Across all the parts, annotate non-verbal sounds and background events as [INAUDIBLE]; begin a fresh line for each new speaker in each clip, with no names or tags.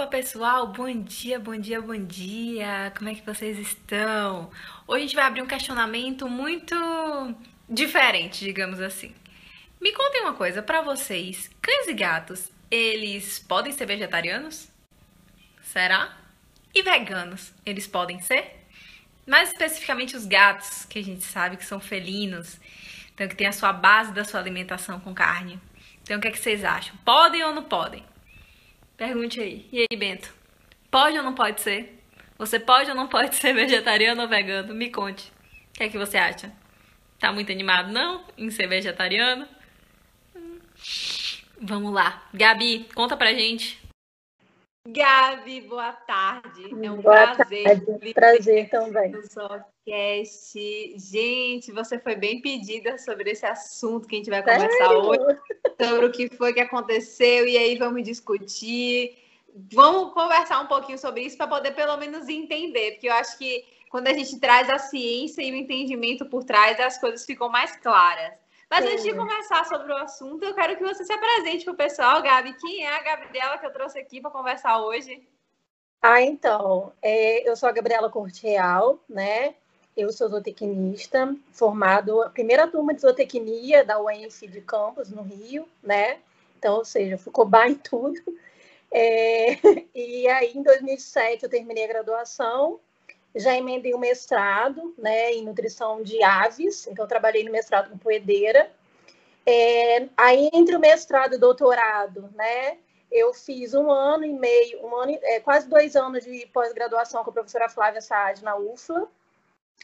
Opa, pessoal, bom dia, bom dia, bom dia. Como é que vocês estão? Hoje a gente vai abrir um questionamento muito diferente, digamos assim. Me contem uma coisa, para vocês, cães e gatos, eles podem ser vegetarianos? Será? E veganos, eles podem ser? Mais especificamente os gatos, que a gente sabe que são felinos, então que tem a sua base da sua alimentação com carne. Então o que, é que vocês acham? Podem ou não podem? Pergunte aí. E aí, Bento? Pode ou não pode ser? Você pode ou não pode ser [LAUGHS] vegetariano ou vegano? Me conte. O que é que você acha? Tá muito animado, não? Em ser vegetariano? Vamos lá. Gabi, conta pra gente.
Gabi, boa tarde. É um
boa
prazer.
Tarde. Prazer também.
No Zocast. Gente, você foi bem pedida sobre esse assunto que a gente vai conversar
Sério?
hoje. Sobre o que foi que aconteceu. E aí vamos discutir. Vamos conversar um pouquinho sobre isso para poder pelo menos entender. Porque eu acho que quando a gente traz a ciência e o entendimento por trás, as coisas ficam mais claras. Mas antes de conversar sobre o assunto, eu quero que você se apresente para o pessoal, Gabi. Quem é a Gabriela que eu trouxe aqui para conversar hoje?
Ah, então, é, eu sou a Gabriela Corte Real, né? Eu sou zootecnista, formado, a primeira turma de zootecnia da UENF de Campos, no Rio, né? Então, ou seja, fui cobar em tudo. É, [LAUGHS] e aí, em 2007, eu terminei a graduação, já emendei o um mestrado, né, em nutrição de aves, então trabalhei no mestrado com poedeira. É, aí, entre o mestrado e o doutorado, né, eu fiz um ano e meio, um ano, é, quase dois anos de pós-graduação com a professora Flávia Saad na UFLA,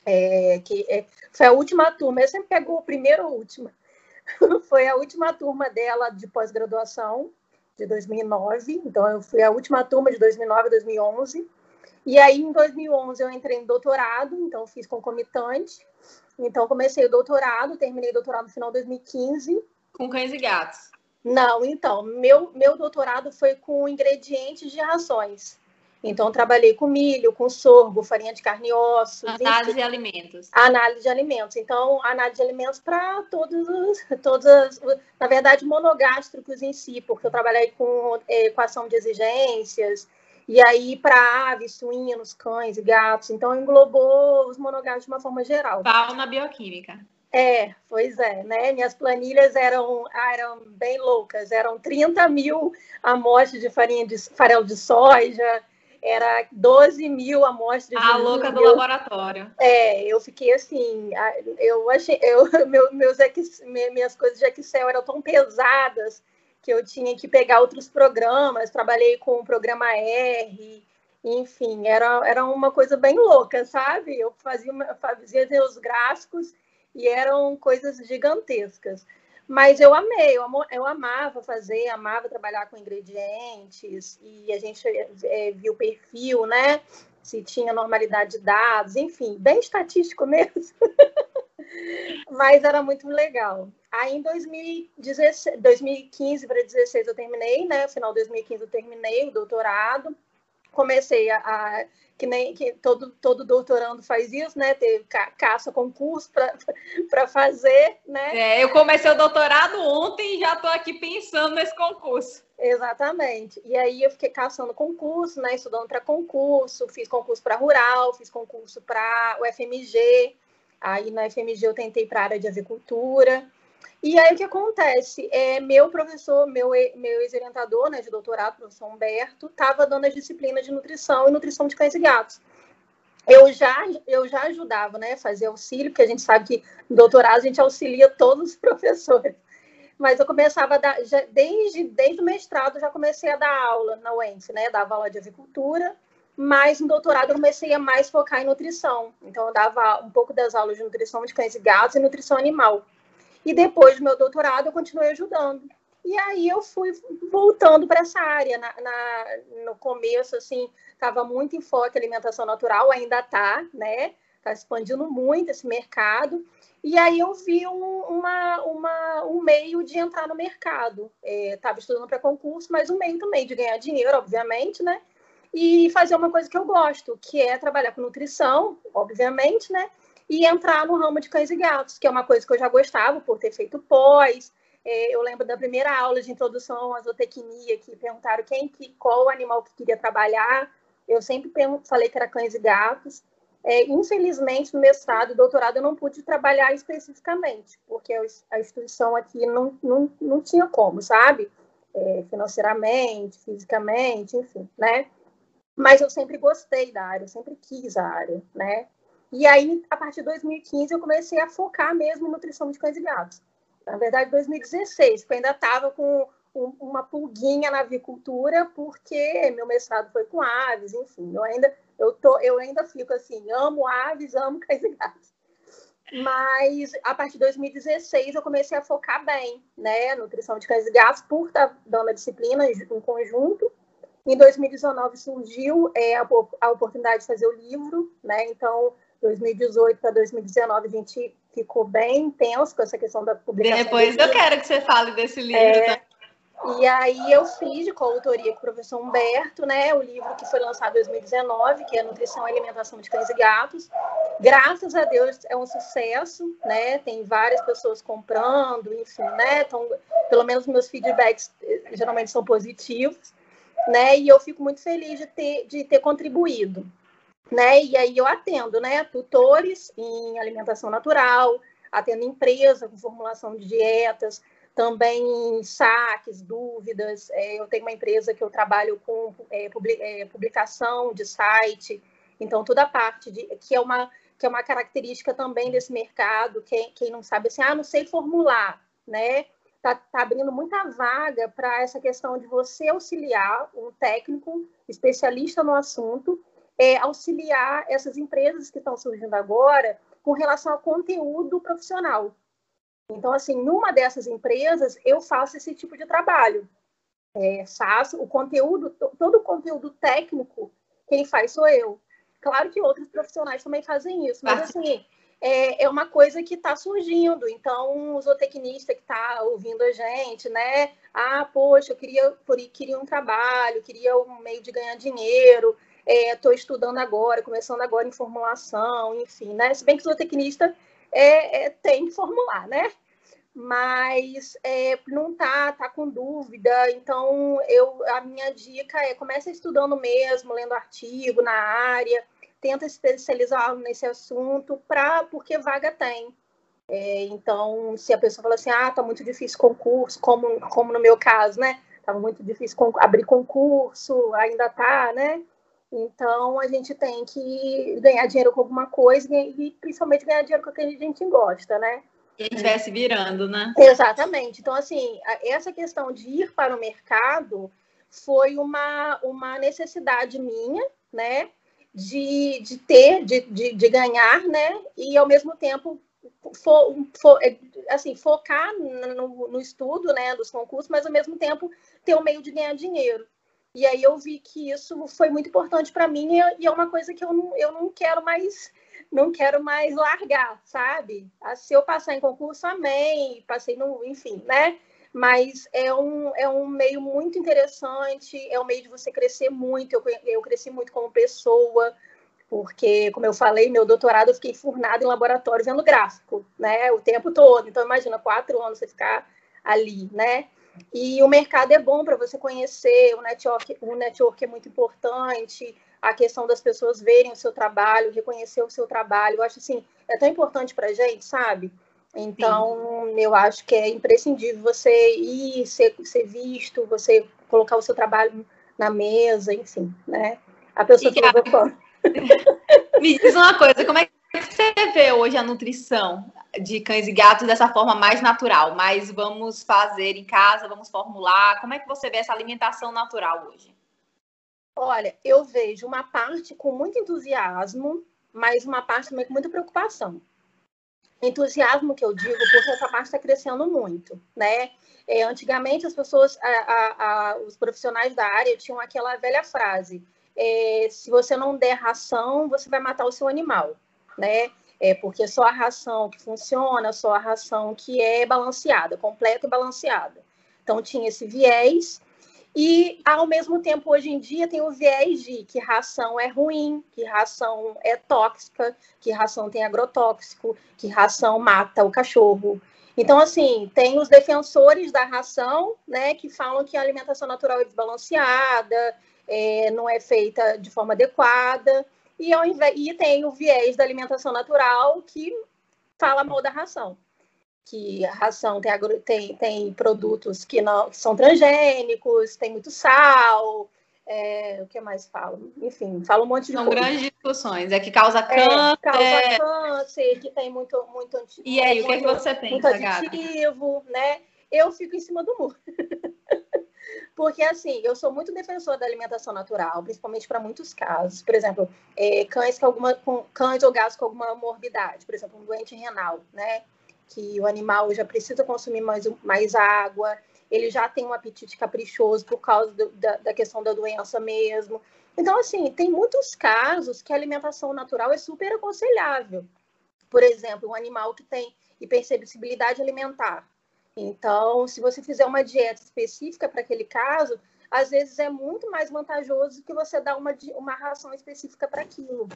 é, que é, foi a última turma, eu sempre pego o primeiro ou última, [LAUGHS] foi a última turma dela de pós-graduação, de 2009, então eu fui a última turma de 2009 a 2011, e aí em 2011 eu entrei em doutorado, então fiz concomitante, então comecei o doutorado, terminei o doutorado no final de 2015.
Com cães e gatos?
Não, então, meu, meu doutorado foi com ingredientes de rações. Então, trabalhei com milho, com sorgo, farinha de carne e ossos.
Análise de alimentos.
Análise de alimentos. Então, análise de alimentos para todos os, todas, na verdade, monogástricos em si, porque eu trabalhei com equação de exigências, e aí para aves, suínos, cães e gatos. Então, englobou os monogástricos de uma forma geral.
Fauna bioquímica.
É, pois é, né? Minhas planilhas eram, eram bem loucas, eram 30 mil amostras de farinha de farelo de soja, era 12 mil amostras
a louca do laboratório.
É, eu fiquei assim, eu achei, eu, [LAUGHS] meu, meus, minhas coisas de Excel eram tão pesadas que eu tinha que pegar outros programas, trabalhei com o programa R, enfim, era, era uma coisa bem louca, sabe? Eu fazia, fazia os gráficos e eram coisas gigantescas. Mas eu amei, eu, eu amava fazer, amava trabalhar com ingredientes, e a gente é, viu o perfil, né? Se tinha normalidade de dados, enfim, bem estatístico [LAUGHS] mesmo. Mas era muito legal. Aí em 2016, 2015 para 2016 eu terminei, né? No final de 2015 eu terminei o doutorado. Comecei a, a que nem que todo, todo doutorando faz isso, né? Ter ca, caça concurso para [LAUGHS] fazer, né?
É, eu comecei o doutorado ontem e já estou aqui pensando nesse concurso.
Exatamente. E aí eu fiquei caçando concurso, né? Estudando para concurso, fiz concurso para rural, fiz concurso para o FMG. Aí na FMG eu tentei para a área de avicultura. E aí o que acontece? É, meu professor, meu, meu ex-orientador né, de doutorado, professor Humberto, estava dando as disciplinas de nutrição e nutrição de cães e gatos. Eu já, eu já ajudava, né, fazer auxílio, porque a gente sabe que no doutorado a gente auxilia todos os [LAUGHS] professores. Mas eu começava a dar, já, desde, desde o mestrado, já comecei a dar aula na UENF, né, dava aula de avicultura, mas no doutorado eu comecei a mais focar em nutrição. Então eu dava um pouco das aulas de nutrição de cães e gatos e nutrição animal. E depois do meu doutorado, eu continuei ajudando. E aí eu fui voltando para essa área. Na, na, no começo, assim, estava muito em foco alimentação natural, ainda está, né? Está expandindo muito esse mercado. E aí eu vi um, uma, uma, um meio de entrar no mercado. Estava é, estudando para concurso, mas um meio também de ganhar dinheiro, obviamente, né? E fazer uma coisa que eu gosto, que é trabalhar com nutrição, obviamente, né? E entrar no ramo de cães e gatos, que é uma coisa que eu já gostava por ter feito pós, É, eu lembro da primeira aula de introdução à zootecnia, que perguntaram quem, que, qual animal que queria trabalhar. Eu sempre falei que era cães e gatos. É, infelizmente, no mestrado e doutorado, eu não pude trabalhar especificamente, porque a instituição aqui não, não, não tinha como, sabe? É, financeiramente, fisicamente, enfim, né? Mas eu sempre gostei da área, eu sempre quis a área, né? E aí, a partir de 2015, eu comecei a focar mesmo em nutrição de cães e gatos. Na verdade, 2016, porque eu ainda estava com uma pulguinha na avicultura, porque meu mestrado foi com aves, enfim, eu ainda eu tô, eu ainda fico assim, amo aves, amo cães e gatos. Mas a partir de 2016 eu comecei a focar bem, né, nutrição de cães e gatos, por estar dando a disciplina em conjunto. Em 2019 surgiu é, a, a oportunidade de fazer o livro, né? Então 2018 para 2019 a gente ficou bem intenso com essa questão da publicação.
Depois eu quero que você fale desse livro. É,
tá? E aí eu fiz de coautoria com o professor Humberto, né, o livro que foi lançado em 2019, que é Nutrição e Alimentação de Cães e Gatos. Graças a Deus é um sucesso, né? Tem várias pessoas comprando, enfim, né? Então, pelo menos meus feedbacks eh, geralmente são positivos, né? E eu fico muito feliz de ter, de ter contribuído, né? E aí eu atendo, né? Tutores em alimentação natural, atendo empresa com formulação de dietas, também saques, dúvidas. É, eu tenho uma empresa que eu trabalho com é, é, publicação de site, então toda a parte de que é uma que é uma característica também desse mercado. Quem, quem não sabe assim, ah, não sei formular, né? Tá, tá abrindo muita vaga para essa questão de você auxiliar um técnico especialista no assunto, é, auxiliar essas empresas que estão surgindo agora com relação ao conteúdo profissional. Então, assim, numa dessas empresas, eu faço esse tipo de trabalho. É, faço o conteúdo, todo o conteúdo técnico, quem faz sou eu. Claro que outros profissionais também fazem isso, mas assim, é, é uma coisa que está surgindo. Então, o zootecnista que está ouvindo a gente, né? Ah, poxa, eu queria, queria um trabalho, queria um meio de ganhar dinheiro, estou é, estudando agora, começando agora em formulação, enfim, né? Se bem que zootecnista é, é, tem que formular, né? Mas é, não tá, tá com dúvida. Então, eu, a minha dica é comece estudando mesmo, lendo artigo na área, tenta especializar nesse assunto, pra, porque vaga tem. É, então, se a pessoa fala assim, ah, tá muito difícil concurso, como, como no meu caso, né? Tava muito difícil abrir concurso, ainda tá, né? Então, a gente tem que ganhar dinheiro com alguma coisa e, principalmente, ganhar dinheiro com o que a gente gosta, né?
Gente estivesse virando, né?
Exatamente. Então, assim, essa questão de ir para o mercado foi uma, uma necessidade minha, né? De, de ter, de, de, de ganhar, né? E, ao mesmo tempo, for, for, assim, focar no, no estudo, né? Dos concursos, mas, ao mesmo tempo, ter o um meio de ganhar dinheiro. E aí eu vi que isso foi muito importante para mim e é uma coisa que eu não, eu não quero mais não quero mais largar, sabe? Ah, se eu passar em concurso, amém, passei no, enfim, né? Mas é um, é um meio muito interessante, é um meio de você crescer muito. Eu, eu cresci muito como pessoa, porque, como eu falei, meu doutorado eu fiquei furnado em laboratório vendo gráfico, né? O tempo todo. Então, imagina, quatro anos você ficar ali, né? E o mercado é bom para você conhecer, o network, o network é muito importante, a questão das pessoas verem o seu trabalho, reconhecer o seu trabalho. Eu acho assim, é tão importante para a gente, sabe? Então, Sim. eu acho que é imprescindível você ir, ser, ser visto, você colocar o seu trabalho na mesa, enfim, né? A pessoa que [LAUGHS]
Me diz uma coisa, como é que você vê hoje a nutrição de cães e gatos dessa forma mais natural? Mas vamos fazer em casa, vamos formular. Como é que você vê essa alimentação natural hoje?
Olha, eu vejo uma parte com muito entusiasmo, mas uma parte também com muita preocupação. Entusiasmo que eu digo, porque essa parte está crescendo muito, né? É, antigamente as pessoas, a, a, a, os profissionais da área tinham aquela velha frase: é, se você não der ração, você vai matar o seu animal, né? É porque só a ração que funciona, só a ração que é balanceada, completa e balanceada. Então tinha esse viés e, ao mesmo tempo, hoje em dia, tem o viés de que ração é ruim, que ração é tóxica, que ração tem agrotóxico, que ração mata o cachorro. Então, assim, tem os defensores da ração, né, que falam que a alimentação natural é desbalanceada, é, não é feita de forma adequada, e, ao invés, e tem o viés da alimentação natural que fala mal da ração. Que a ração tem, tem, tem produtos que, não, que são transgênicos, tem muito sal, é, o que mais falo? Enfim, falo um monte de
São
coisa.
grandes discussões. É que causa câncer.
É, causa câncer, que tem muito, muito
E aí, o que, é que você
muito
pensa, Gata?
aditivo, né? Eu fico em cima do muro. [LAUGHS] Porque, assim, eu sou muito defensora da alimentação natural, principalmente para muitos casos. Por exemplo, é, cães, com alguma, com, cães ou gatos com alguma morbidade, por exemplo, um doente renal, né? Que o animal já precisa consumir mais, mais água, ele já tem um apetite caprichoso por causa do, da, da questão da doença mesmo. Então, assim, tem muitos casos que a alimentação natural é super aconselhável. Por exemplo, um animal que tem hipersensibilidade alimentar. Então, se você fizer uma dieta específica para aquele caso, às vezes é muito mais vantajoso que você dar uma, uma ração específica para aquilo.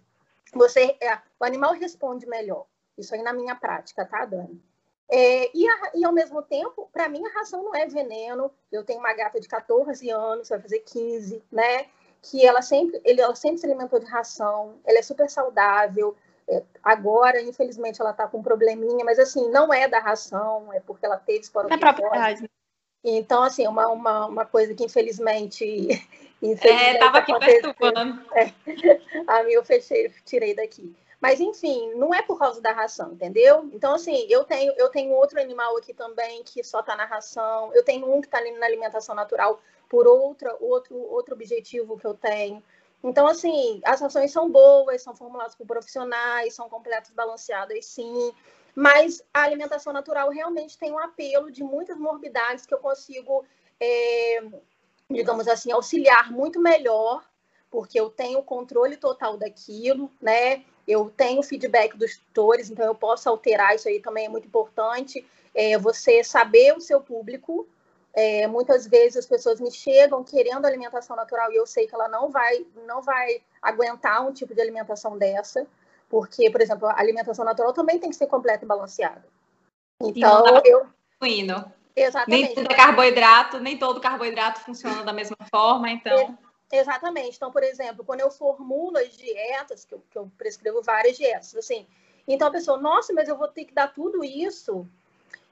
Você, é, o animal responde melhor. Isso aí na minha prática, tá, Dani? É, e, a, e, ao mesmo tempo, para mim, a ração não é veneno. Eu tenho uma gata de 14 anos, vai fazer 15, né? Que ela sempre, ele, ela sempre se alimentou de ração, ela é super saudável. É, agora, infelizmente, ela está com um probleminha, mas assim, não é da ração, é porque ela teve
esporoquifose.
Então, assim, uma, uma, uma coisa que infelizmente. [LAUGHS]
infelizmente é, estava aqui perturbando.
É, [LAUGHS] a minha eu fechei, tirei daqui. Mas, enfim, não é por causa da ração, entendeu? Então, assim, eu tenho, eu tenho outro animal aqui também que só está na ração. Eu tenho um que está na alimentação natural por outra, outro, outro objetivo que eu tenho. Então, assim, as rações são boas, são formuladas por profissionais, são completas, balanceadas, sim. Mas a alimentação natural realmente tem um apelo de muitas morbidades que eu consigo, é, digamos assim, auxiliar muito melhor, porque eu tenho o controle total daquilo, né? eu tenho feedback dos tutores, então eu posso alterar isso aí também é muito importante. É, você saber o seu público. É, muitas vezes as pessoas me chegam querendo alimentação natural e eu sei que ela não vai, não vai aguentar um tipo de alimentação dessa, porque, por exemplo, a alimentação natural também tem que ser completa e balanceada.
Então, eu. Indo.
Exatamente.
Nem tudo é carboidrato, nem todo carboidrato funciona da mesma forma, então.
Exatamente. Então, por exemplo, quando eu formulo as dietas, que eu, que eu prescrevo várias dietas, assim, então a pessoa, nossa, mas eu vou ter que dar tudo isso.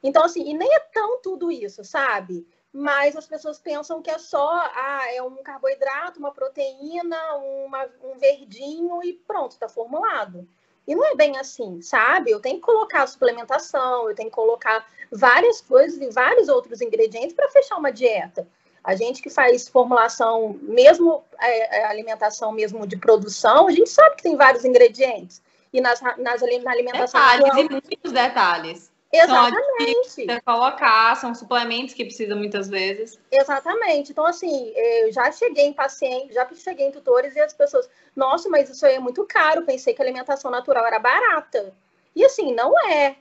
Então, assim, e nem é tão tudo isso, sabe? Mas as pessoas pensam que é só, ah, é um carboidrato, uma proteína, uma, um verdinho e pronto, está formulado. E não é bem assim, sabe? Eu tenho que colocar suplementação, eu tenho que colocar várias coisas e vários outros ingredientes para fechar uma dieta. A gente que faz formulação, mesmo é, é, alimentação mesmo de produção, a gente sabe que tem vários ingredientes. E nas, nas, na alimentação.
Detalhes e muitos detalhes.
Exatamente.
São colocar, são suplementos que precisam muitas vezes.
Exatamente. Então, assim, eu já cheguei em paciente, já cheguei em tutores e as pessoas, nossa, mas isso aí é muito caro. Pensei que a alimentação natural era barata. E assim, não é.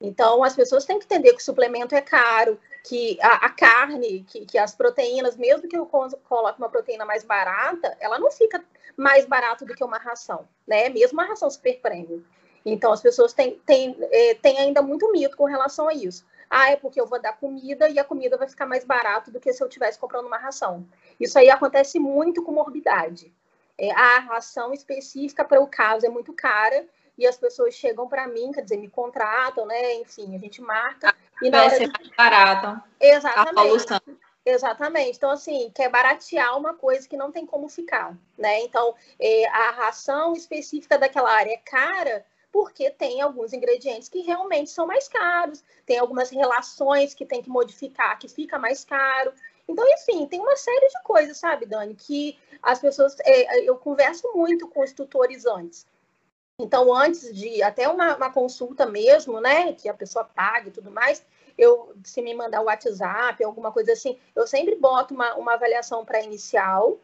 Então, as pessoas têm que entender que o suplemento é caro, que a, a carne, que, que, as proteínas, mesmo que eu coloque uma proteína mais barata, ela não fica mais barata do que uma ração, né? Mesmo uma ração super premium. Então, as pessoas têm, têm, é, têm ainda muito mito com relação a isso. Ah, é porque eu vou dar comida e a comida vai ficar mais barato do que se eu estivesse comprando uma ração. Isso aí acontece muito com morbidade. É, a ração específica para o caso é muito cara e as pessoas chegam para mim, quer dizer, me contratam, né? Enfim, a gente marca.
E na hora de... barato.
Exatamente. Exatamente. Então, assim, quer baratear uma coisa que não tem como ficar, né? Então, é, a ração específica daquela área é cara porque tem alguns ingredientes que realmente são mais caros, tem algumas relações que tem que modificar que fica mais caro. Então, enfim, tem uma série de coisas, sabe, Dani, que as pessoas. É, eu converso muito com os tutores antes. Então, antes de até uma, uma, consulta mesmo, né, que a pessoa pague e tudo mais, eu, se me mandar o WhatsApp, alguma coisa assim, eu sempre boto uma, uma avaliação para inicial.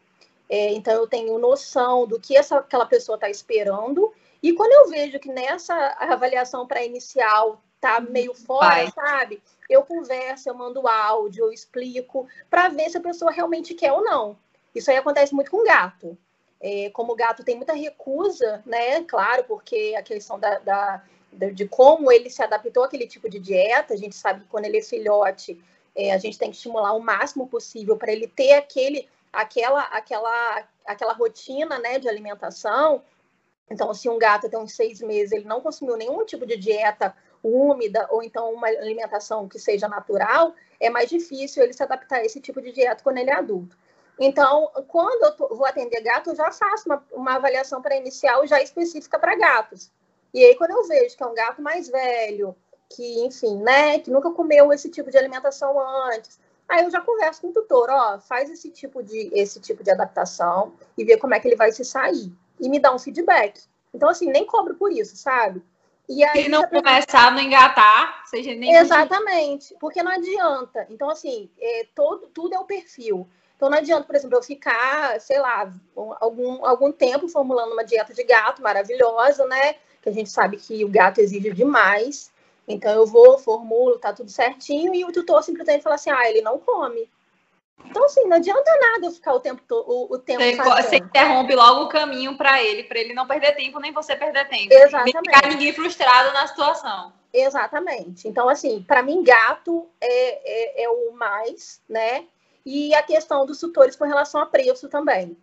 É, então, eu tenho noção do que essa, aquela pessoa está esperando. E quando eu vejo que nessa avaliação para inicial tá meio fora, Vai. sabe? Eu converso, eu mando áudio, eu explico, para ver se a pessoa realmente quer ou não. Isso aí acontece muito com gato. É, como o gato tem muita recusa, né? Claro, porque a questão da, da, de, como ele se adaptou àquele tipo de dieta. A gente sabe que quando ele é filhote, é, a gente tem que estimular o máximo possível para ele ter aquele, aquela, aquela, aquela rotina né, de alimentação. Então, se um gato tem uns seis meses, ele não consumiu nenhum tipo de dieta úmida ou então uma alimentação que seja natural, é mais difícil ele se adaptar a esse tipo de dieta quando ele é adulto. Então, quando eu vou atender gato, eu já faço uma, uma avaliação pré-inicial já específica para gatos. E aí, quando eu vejo que é um gato mais velho, que, enfim, né, que nunca comeu esse tipo de alimentação antes, aí eu já converso com o tutor, ó, faz esse tipo de, esse tipo de adaptação e vê como é que ele vai se sair. E me dá um feedback. Então, assim, nem cobro por isso, sabe?
E aí, Se não começar a não engatar, seja nem.
Exatamente, porque não adianta. Então, assim, é, todo, tudo é o perfil. Então, não adianta, por exemplo, eu ficar, sei lá, algum, algum tempo formulando uma dieta de gato maravilhosa, né? Que a gente sabe que o gato exige demais. Então, eu vou, formulo, tá tudo certinho, e o tutor simplesmente fala assim: ah, ele não come. Então, assim, não adianta nada eu ficar o tempo todo, o, o tempo
você, você interrompe logo o caminho para ele, para ele não perder tempo, nem você perder tempo.
Exatamente. Nem
ficar ninguém frustrado na situação.
Exatamente. Então, assim, para mim, gato é, é, é, o mais, né? E a questão dos tutores com relação a preço também.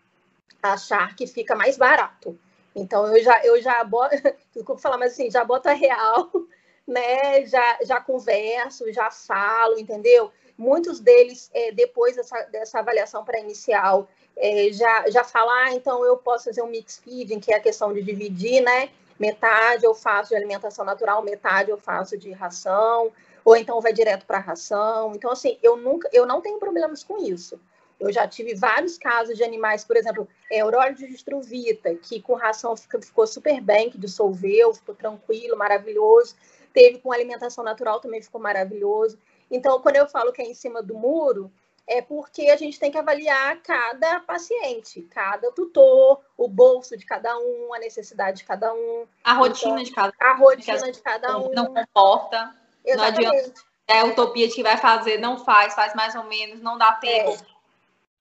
Achar que fica mais barato. Então, eu já, eu já boto, [LAUGHS] desculpa falar, mas assim, já boto a real, [LAUGHS] né? Já, já converso, já falo, entendeu? Muitos deles, é, depois dessa, dessa avaliação pré-inicial, é, já, já falam, ah, então eu posso fazer um mix feeding, que é a questão de dividir, né? Metade eu faço de alimentação natural, metade eu faço de ração, ou então vai direto para ração. Então, assim, eu nunca, eu não tenho problemas com isso. Eu já tive vários casos de animais, por exemplo, é, de distruvita, que com ração fica, ficou super bem, que dissolveu, ficou tranquilo, maravilhoso. Teve com alimentação natural também ficou maravilhoso. Então, quando eu falo que é em cima do muro, é porque a gente tem que avaliar cada paciente, cada tutor, o bolso de cada um, a necessidade de cada um.
A rotina então, de cada
um. A rotina de cada um.
Não comporta. Exatamente. Não adianta. É utopia de que vai fazer, não faz, faz mais ou menos, não dá tempo.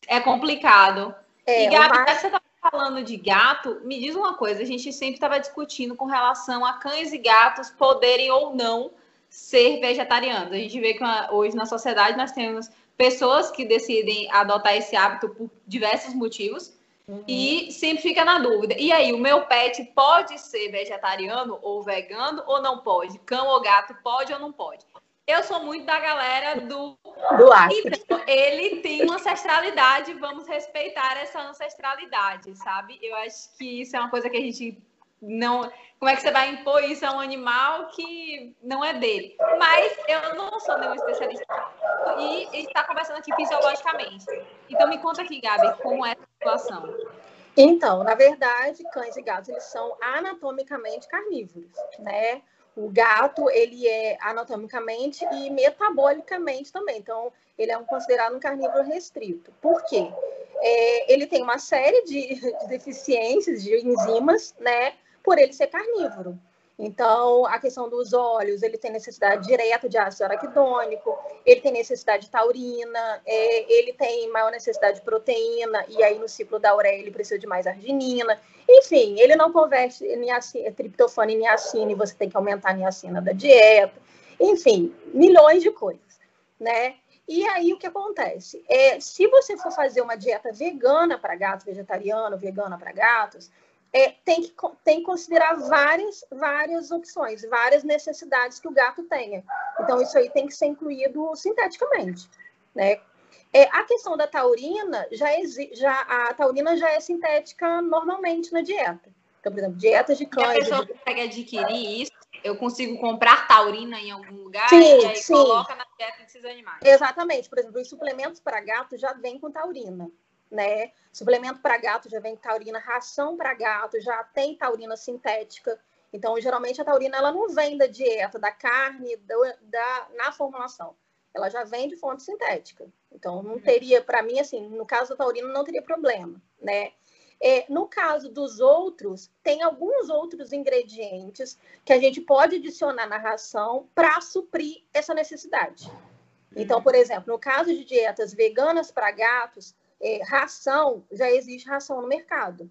É, é complicado. É, e, Gabi, mas... você estava falando de gato, me diz uma coisa, a gente sempre estava discutindo com relação a cães e gatos poderem ou não ser vegetarianos. A gente vê que hoje na sociedade nós temos pessoas que decidem adotar esse hábito por diversos motivos uhum. e sempre fica na dúvida. E aí, o meu pet pode ser vegetariano ou vegano ou não pode? Cão ou gato pode ou não pode? Eu sou muito da galera do.
Do
Então, ele tem uma ancestralidade, vamos respeitar essa ancestralidade, sabe? Eu acho que isso é uma coisa que a gente não, como é que você vai impor isso a um animal que não é dele? Mas eu não sou nenhum especialista e está conversando aqui fisiologicamente. Então me conta aqui, Gabi, como é a situação?
Então, na verdade, cães e gatos eles são anatomicamente carnívoros, né? O gato ele é anatomicamente e metabolicamente também. Então, ele é um, considerado um carnívoro restrito. Por quê? É, ele tem uma série de, [LAUGHS] de deficiências de enzimas, né? Por ele ser carnívoro. Então, a questão dos olhos, ele tem necessidade direta de ácido araquidônico, ele tem necessidade de taurina, é, ele tem maior necessidade de proteína, e aí no ciclo da ureia ele precisa de mais arginina. Enfim, ele não converte niacina, triptofano em niacina, e você tem que aumentar a niacina da dieta. Enfim, milhões de coisas, né? E aí o que acontece? É, se você for fazer uma dieta vegana para gatos, vegetariano, vegana para gatos, é, tem, que, tem que considerar várias, várias opções, várias necessidades que o gato tenha. Então, isso aí tem que ser incluído sinteticamente. Né? É, a questão da taurina, já, já, a taurina já é sintética normalmente na dieta. Então, por exemplo, dietas de cães...
E a pessoa
de...
consegue adquirir isso? Eu consigo comprar taurina em algum lugar
sim,
e aí
sim.
coloca na dieta desses animais.
Exatamente. Por exemplo, os suplementos para gato já vêm com taurina né? Suplemento para gato já vem taurina, ração para gato já tem taurina sintética. Então, geralmente a taurina ela não vem da dieta, da carne, da, da na formulação. Ela já vem de fonte sintética. Então, não uhum. teria, para mim, assim, no caso da taurina, não teria problema, né? É, no caso dos outros, tem alguns outros ingredientes que a gente pode adicionar na ração para suprir essa necessidade. Então, por exemplo, no caso de dietas veganas para gatos, é, ração, já existe ração no mercado.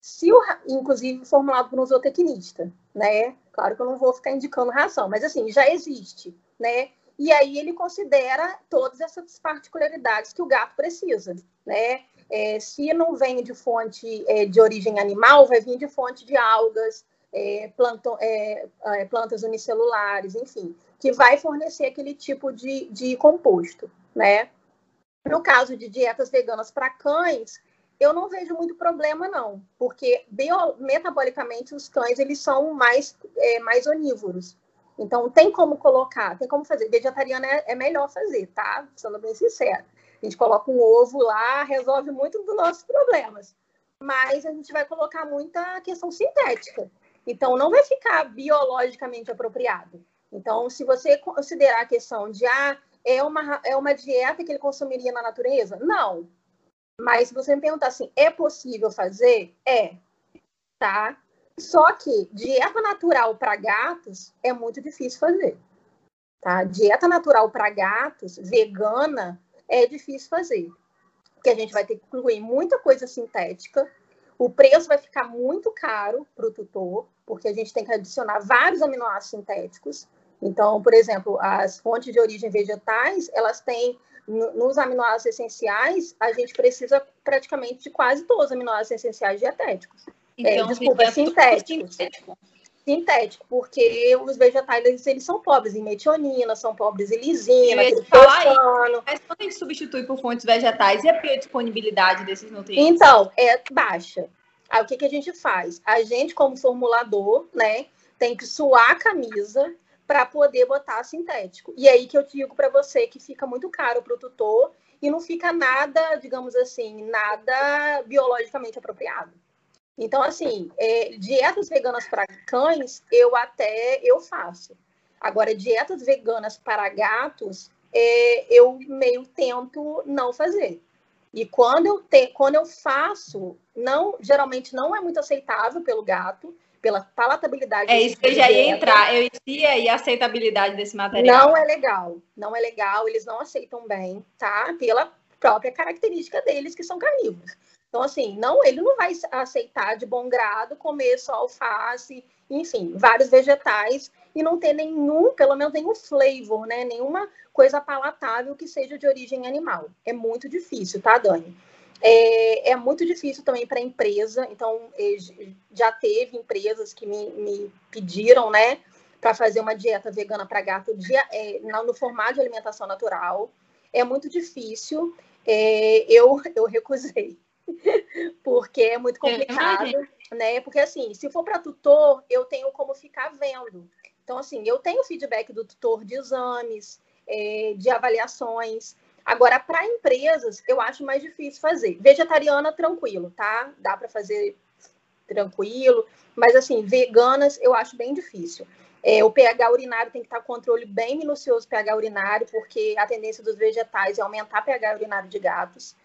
Se o, inclusive formulado por um zootecnista, né? Claro que eu não vou ficar indicando ração, mas assim, já existe, né? E aí ele considera todas essas particularidades que o gato precisa, né? É, se não vem de fonte é, de origem animal, vai vir de fonte de algas, é, planto, é, é, plantas unicelulares, enfim, que vai fornecer aquele tipo de, de composto, né? No caso de dietas veganas para cães, eu não vejo muito problema não, porque bio, metabolicamente os cães eles são mais é, mais onívoros. Então tem como colocar, tem como fazer. Vegetariana é, é melhor fazer, tá? Sendo bem sincera. A gente coloca um ovo lá, resolve muito dos nossos problemas. Mas a gente vai colocar muita questão sintética. Então não vai ficar biologicamente apropriado. Então, se você considerar a questão de ah, é uma, é uma dieta que ele consumiria na natureza? Não. Mas se você me perguntar assim, é possível fazer? É. Tá? Só que dieta natural para gatos é muito difícil fazer. Tá? Dieta natural para gatos, vegana, é difícil fazer. Porque a gente vai ter que incluir muita coisa sintética, o preço vai ficar muito caro para o tutor, porque a gente tem que adicionar vários aminoácidos sintéticos. Então, por exemplo, as fontes de origem vegetais, elas têm nos aminoácidos essenciais, a gente precisa praticamente de quase todos os aminoácidos essenciais dietéticos. É, então, é, desculpa, sintéticos. Sintético. sintético. porque os vegetais eles, eles, são pobres em metionina, são pobres em lisina,
Mas quando a gente substitui por fontes vegetais, e a biodisponibilidade desses nutrientes?
Então, é baixa. Aí o que, que a gente faz? A gente, como formulador, né, tem que suar a camisa para poder botar sintético. E aí que eu digo para você que fica muito caro para o tutor e não fica nada, digamos assim, nada biologicamente apropriado. Então, assim, é, dietas veganas para cães, eu até eu faço. Agora, dietas veganas para gatos, é, eu meio tento não fazer. E quando eu, te, quando eu faço, não geralmente não é muito aceitável pelo gato, pela palatabilidade.
É isso que eu já ia entrar. Eu ia e a aceitabilidade desse material.
Não é legal. Não é legal. Eles não aceitam bem, tá? Pela própria característica deles, que são carnívoros. Então, assim, não, ele não vai aceitar de bom grado comer só alface, enfim, vários vegetais e não ter nenhum, pelo menos nenhum flavor, né? Nenhuma coisa palatável que seja de origem animal. É muito difícil, tá, Dani? É, é muito difícil também para a empresa, então é, já teve empresas que me, me pediram, né, para fazer uma dieta vegana para gato de, é, no formato de alimentação natural. É muito difícil, é, eu, eu recusei, [LAUGHS] porque é muito complicado, né? Porque assim, se for para tutor, eu tenho como ficar vendo. Então, assim, eu tenho feedback do tutor de exames, é, de avaliações. Agora, para empresas, eu acho mais difícil fazer. Vegetariana, tranquilo, tá? Dá para fazer tranquilo. Mas, assim, veganas, eu acho bem difícil. É, o pH urinário tem que estar com controle bem minucioso pH urinário, porque a tendência dos vegetais é aumentar pH urinário de gatos.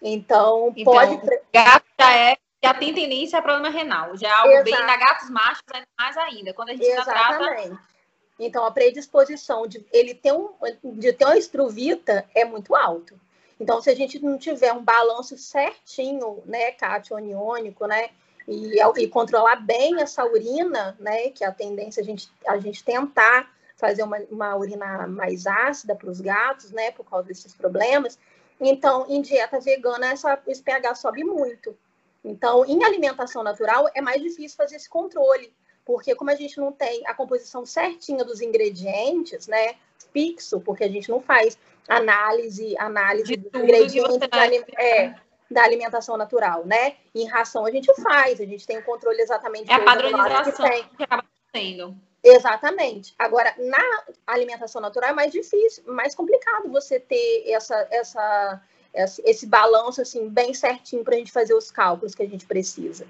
Então, então pode.
Gato já, é, já tem tendência a problema renal. Já é algo Exato. bem. Na gatos machos, mais ainda. Quando a gente Exatamente. trata
então, a predisposição de ele ter, um, de ter uma estruvita é muito alto. Então, se a gente não tiver um balanço certinho, né, aniônico, né, e, e, controlar bem essa urina, né, que é a tendência a gente, a gente tentar fazer uma, uma urina mais ácida para os gatos, né, por causa desses problemas. Então, em dieta vegana, essa, esse pH sobe muito. Então, em alimentação natural, é mais difícil fazer esse controle porque como a gente não tem a composição certinha dos ingredientes, né, fixo, porque a gente não faz análise, análise dos ingredientes da, é, da, alimentação natural, né? Em ração a gente faz, a gente tem o controle exatamente
é a padronização que, tem. que acaba sendo.
Exatamente. Agora, na alimentação natural é mais difícil, mais complicado você ter essa, essa, esse balanço assim bem certinho para a gente fazer os cálculos que a gente precisa.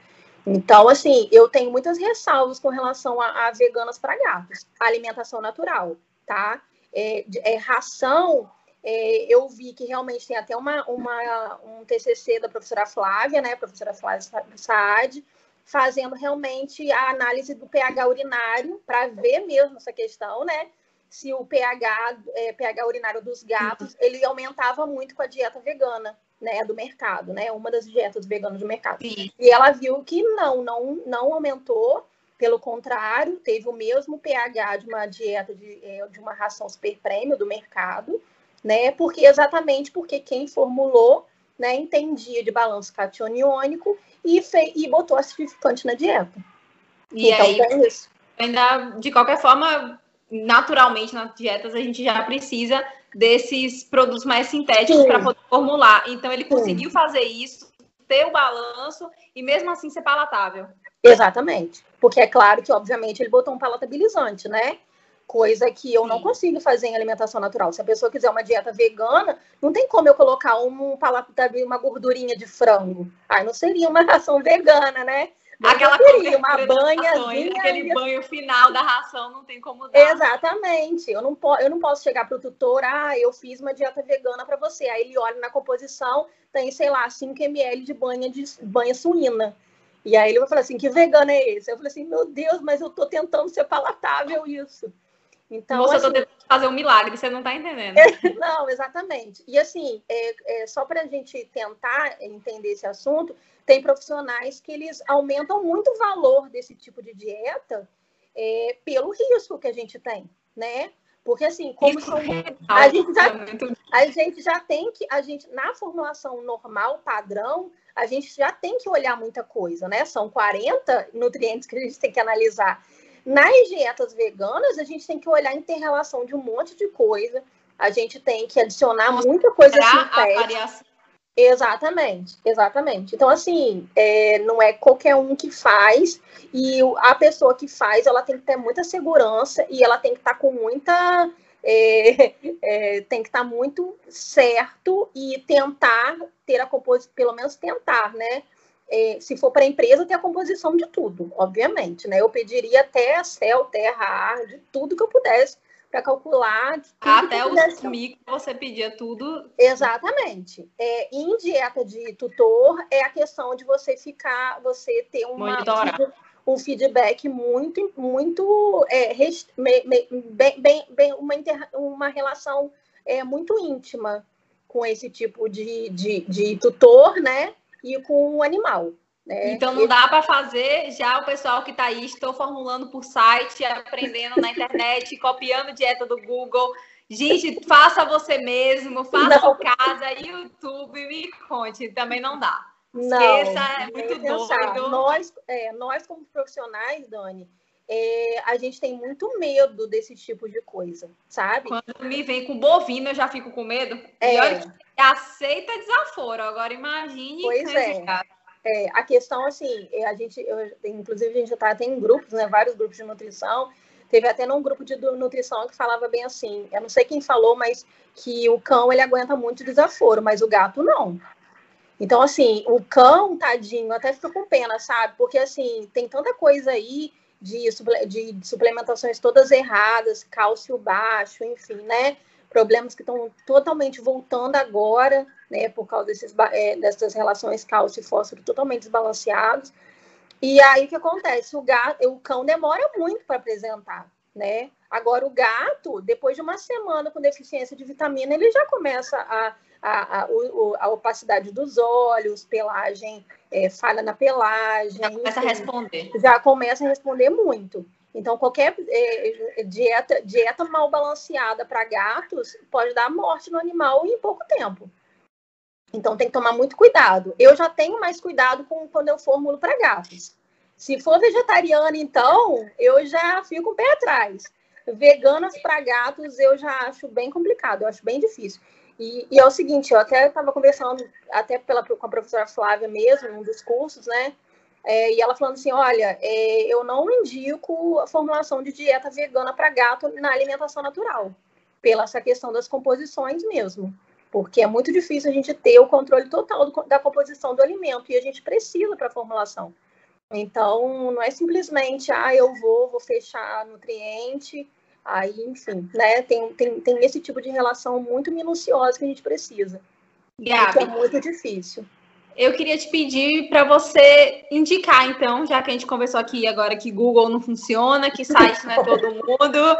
Então, assim, eu tenho muitas ressalvas com relação a, a veganas para gatos. alimentação natural, tá? É, é ração, é, eu vi que realmente tem até uma, uma, um TCC da professora Flávia, né? Professora Flávia Saad, fazendo realmente a análise do pH urinário para ver mesmo essa questão, né? Se o pH, é, pH urinário dos gatos, ele aumentava muito com a dieta vegana. Né, do mercado, né? Uma das dietas veganas do mercado. Sim. E ela viu que não, não, não aumentou, pelo contrário, teve o mesmo pH de uma dieta de, é, de uma ração super prêmio do mercado, né? Porque exatamente porque quem formulou, né, entendia de balanço cationiônico e, e botou acidificante na dieta.
E então, aí, é isso. ainda de qualquer forma, naturalmente nas dietas a gente já precisa desses produtos mais sintéticos para poder formular. Então ele conseguiu Sim. fazer isso, ter o balanço e mesmo assim ser palatável.
Exatamente. Porque é claro que, obviamente, ele botou um palatabilizante, né? Coisa que eu Sim. não consigo fazer em alimentação natural. Se a pessoa quiser uma dieta vegana, não tem como eu colocar um palatabilizante, uma gordurinha de frango. Aí não seria uma ração vegana, né?
Aquela queria, uma banhazinha. Aquele banho final da ração não tem como dar.
Exatamente. Eu não, po eu não posso chegar para o tutor, ah, eu fiz uma dieta vegana para você. Aí ele olha na composição, tem, sei lá, 5 ml de banha, de banha suína. E aí ele vai falar assim, que vegano é esse? Eu falei assim, meu Deus, mas eu tô tentando ser palatável isso.
Então, Moça, assim, eu tô assim tentando fazer um milagre, você não tá entendendo. [LAUGHS]
não, exatamente. E assim, é, é, só para a gente tentar entender esse assunto, tem profissionais que eles aumentam muito o valor desse tipo de dieta é, pelo risco que a gente tem, né? Porque assim, como são, a, gente já, a gente já tem que, a gente, na formulação normal, padrão, a gente já tem que olhar muita coisa, né? São 40 nutrientes que a gente tem que analisar. Nas dietas veganas, a gente tem que olhar a interrelação de um monte de coisa. A gente tem que adicionar muita coisa sintética. Exatamente, exatamente. Então, assim, é, não é qualquer um que faz, e a pessoa que faz, ela tem que ter muita segurança e ela tem que estar tá com muita. É, [LAUGHS] é, tem que estar tá muito certo e tentar ter a composição, pelo menos tentar, né? É, se for para a empresa, ter a composição de tudo, obviamente, né? Eu pediria até céu, terra, ar, de tudo que eu pudesse para calcular.
Até os micro você pedia tudo.
Exatamente. É, em dieta de tutor é a questão de você ficar, você ter uma, um feedback muito, muito é, rest, me, me, bem, bem, bem, uma, inter, uma relação é, muito íntima com esse tipo de, de, de tutor, né? E com o animal.
Né? Então não dá para fazer já o pessoal que está aí, estou formulando por site, aprendendo na internet, [LAUGHS] copiando dieta do Google. Gente, faça você mesmo, faça não. em casa, YouTube, me conte, também não dá.
Não, Esqueça, é muito doido. Nós, é, nós, como profissionais, Dani, é, a gente tem muito medo desse tipo de coisa, sabe?
Quando me vem com bovino, eu já fico com medo. É. E olha, aceita desaforo. Agora imagine.
Pois é. É, a questão, assim, é, a gente, eu, inclusive a gente já está em grupos, né, vários grupos de nutrição, teve até num grupo de nutrição que falava bem assim, eu não sei quem falou, mas que o cão, ele aguenta muito desaforo, mas o gato não. Então, assim, o cão, tadinho, até fica com pena, sabe? Porque, assim, tem tanta coisa aí de, de suplementações todas erradas, cálcio baixo, enfim, né? Problemas que estão totalmente voltando agora, né, por causa desses, é, dessas relações cálcio e fósforo totalmente desbalanceados. E aí o que acontece? O gato, o cão demora muito para apresentar, né? Agora o gato, depois de uma semana com deficiência de vitamina, ele já começa a a, a, a opacidade dos olhos, pelagem, é, falha na pelagem.
Já começa enfim, a responder.
Já começa a responder muito. Então, qualquer é, dieta, dieta mal balanceada para gatos pode dar morte no animal em pouco tempo. Então tem que tomar muito cuidado. Eu já tenho mais cuidado com quando eu formulo para gatos. Se for vegetariana, então, eu já fico um pé atrás. Veganas para gatos eu já acho bem complicado, eu acho bem difícil. E, e é o seguinte, eu até estava conversando até pela, com a professora Flávia mesmo, um dos cursos, né? É, e ela falando assim, olha, é, eu não indico a formulação de dieta vegana para gato na alimentação natural, pela essa questão das composições mesmo porque é muito difícil a gente ter o controle total do, da composição do alimento e a gente precisa para a formulação. Então, não é simplesmente, ah, eu vou, vou fechar nutriente, aí, enfim, né? Tem, tem, tem esse tipo de relação muito minuciosa que a gente precisa. Gabi, é muito difícil.
Eu queria te pedir para você indicar, então, já que a gente conversou aqui agora que Google não funciona, que site não é todo [LAUGHS] mundo,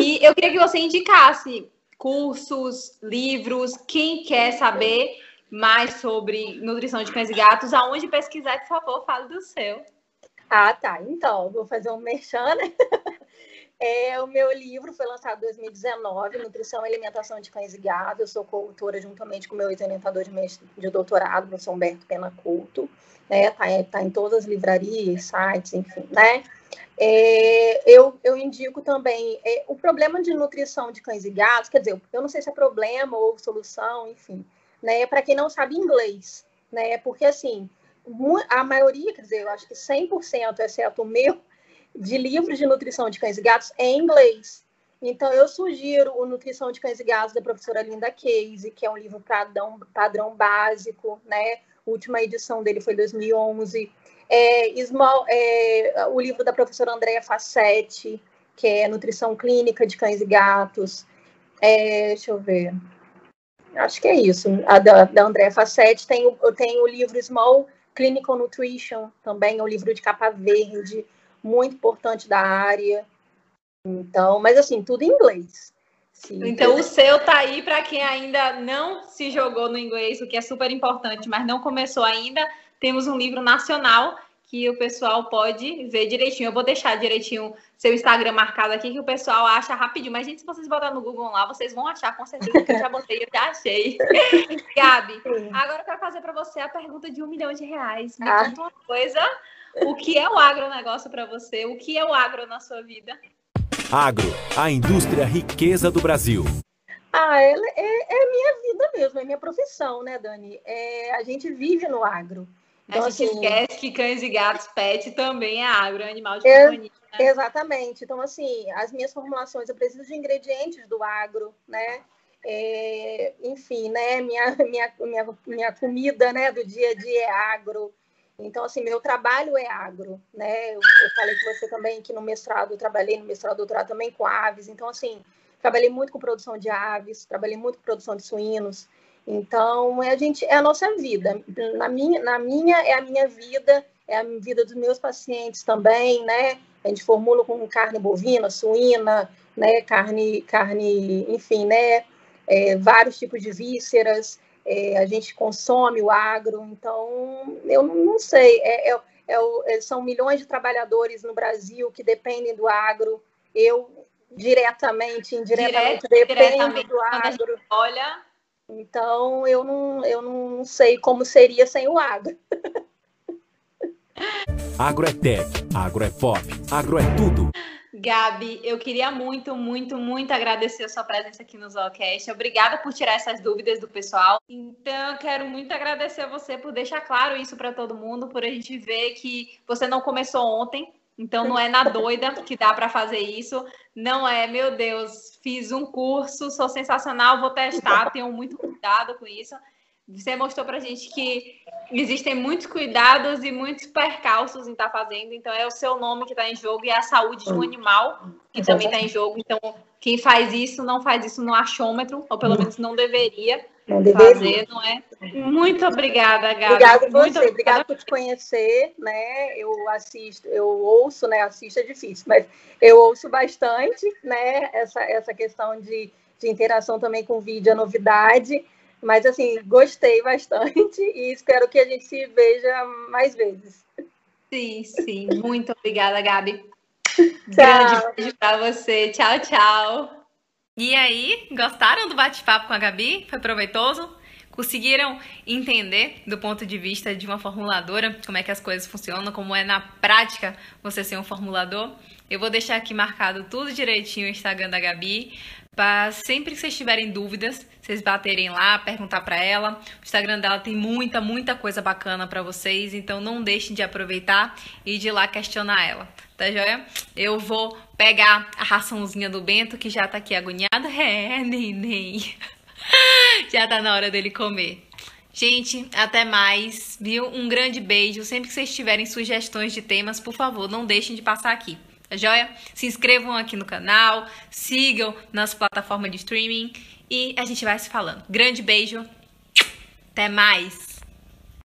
e eu queria que você indicasse cursos, livros, quem quer saber mais sobre nutrição de cães e gatos, aonde pesquisar, por favor, fale do seu.
Ah, tá. Então, vou fazer um merchan, né? [LAUGHS] É, o meu livro foi lançado em 2019, Nutrição e Alimentação de Cães e Gatos. Eu sou coautora juntamente com meu ex-orientador de, de doutorado, professor Humberto Pena Couto. Né? Tá, tá, em todas as livrarias, sites, enfim, né? É, eu, eu indico também é, o problema de nutrição de cães e gatos, quer dizer, eu não sei se é problema ou solução, enfim, né? Para quem não sabe inglês, né? Porque assim, a maioria, quer dizer, eu acho que 100%, exceto o meu, de livros de nutrição de cães e gatos em inglês. Então, eu sugiro o Nutrição de Cães e Gatos da professora Linda Case, que é um livro padrão, padrão básico, né? A última edição dele foi 2011. É, small, é, o livro da professora Andrea Fassetti, que é Nutrição Clínica de Cães e Gatos. É, deixa eu ver. Acho que é isso. A da, da Andrea Fassetti. Tem, eu tenho o livro Small Clinical Nutrition, também é um livro de capa verde muito importante da área. Então, mas assim, tudo em inglês.
Sim. Então, o seu tá aí para quem ainda não se jogou no inglês, o que é super importante, mas não começou ainda. Temos um livro nacional que o pessoal pode ver direitinho. Eu vou deixar direitinho seu Instagram marcado aqui, que o pessoal acha rapidinho. Mas, gente, se vocês botarem no Google lá, vocês vão achar com certeza, que eu já botei, eu já achei. [LAUGHS] Gabi, agora eu quero fazer para você a pergunta de um milhão de reais. Me ah. conta uma coisa o que é o agronegócio para você? O que é o agro na sua vida?
Agro, a indústria riqueza do Brasil.
Ah, é, é, é minha vida mesmo, é minha profissão, né, Dani? É, a gente vive no agro.
Então, a gente assim, esquece que cães e gatos, pet também é agro, é animal de é, companhia.
Né? Exatamente. Então, assim, as minhas formulações, eu preciso de ingredientes do agro, né? É, enfim, né? Minha, minha, minha, minha comida né, do dia a dia é agro. Então, assim, meu trabalho é agro, né? Eu, eu falei com você também que no mestrado, eu trabalhei no mestrado, doutorado também com aves. Então, assim, trabalhei muito com produção de aves, trabalhei muito com produção de suínos. Então, é a gente é a nossa vida. Na minha, na minha é a minha vida, é a vida dos meus pacientes também, né? A gente formula com carne bovina, suína, né? Carne, carne, enfim, né? É, vários tipos de vísceras é, a gente consome o agro, então eu não sei, é, é, é, são milhões de trabalhadores no Brasil que dependem do agro, eu diretamente, indiretamente Direto, dependo do agro.
Olha.
Então eu não, eu não sei como seria sem o agro. [LAUGHS]
agro é tech, agro é pop, agro é tudo.
Gabi, eu queria muito, muito, muito agradecer a sua presença aqui no Zoocast. Obrigada por tirar essas dúvidas do pessoal. Então, eu quero muito agradecer a você por deixar claro isso para todo mundo, por a gente ver que você não começou ontem, então não é na doida que dá para fazer isso. Não é, meu Deus, fiz um curso, sou sensacional, vou testar, [LAUGHS] tenho muito cuidado com isso. Você mostrou pra gente que existem muitos cuidados e muitos percalços em estar tá fazendo. Então, é o seu nome que está em jogo e é a saúde de um animal que também está em jogo. Então, quem faz isso não faz isso no achômetro, ou pelo menos não deveria. Não fazer, não é? Muito obrigada, Gabi.
Obrigada por você, obrigada por te conhecer, né? Eu assisto, eu ouço, né? Assisto é difícil, mas eu ouço bastante, né? Essa, essa questão de, de interação também com vídeo, a novidade. Mas, assim, gostei bastante [LAUGHS] e espero que a gente se veja mais vezes.
Sim, sim. Muito obrigada, Gabi. [LAUGHS] Grande beijo para você. Tchau, tchau.
E aí, gostaram do bate-papo com a Gabi? Foi proveitoso? Conseguiram entender do ponto de vista de uma formuladora como é que as coisas funcionam, como é na prática você ser um formulador? Eu vou deixar aqui marcado tudo direitinho o Instagram da Gabi, para sempre que vocês tiverem dúvidas, vocês baterem lá, perguntar para ela. O Instagram dela tem muita, muita coisa bacana para vocês, então não deixem de aproveitar e de ir lá questionar ela. Tá joia? Eu vou pegar a raçãozinha do Bento que já tá aqui agoniado. [LAUGHS] É, neném. [LAUGHS] já tá na hora dele comer. Gente, até mais, viu? Um grande beijo. Sempre que vocês tiverem sugestões de temas, por favor, não deixem de passar aqui. Tá joia? Se inscrevam aqui no canal, sigam nas plataformas de streaming e a gente vai se falando. Grande beijo, até mais!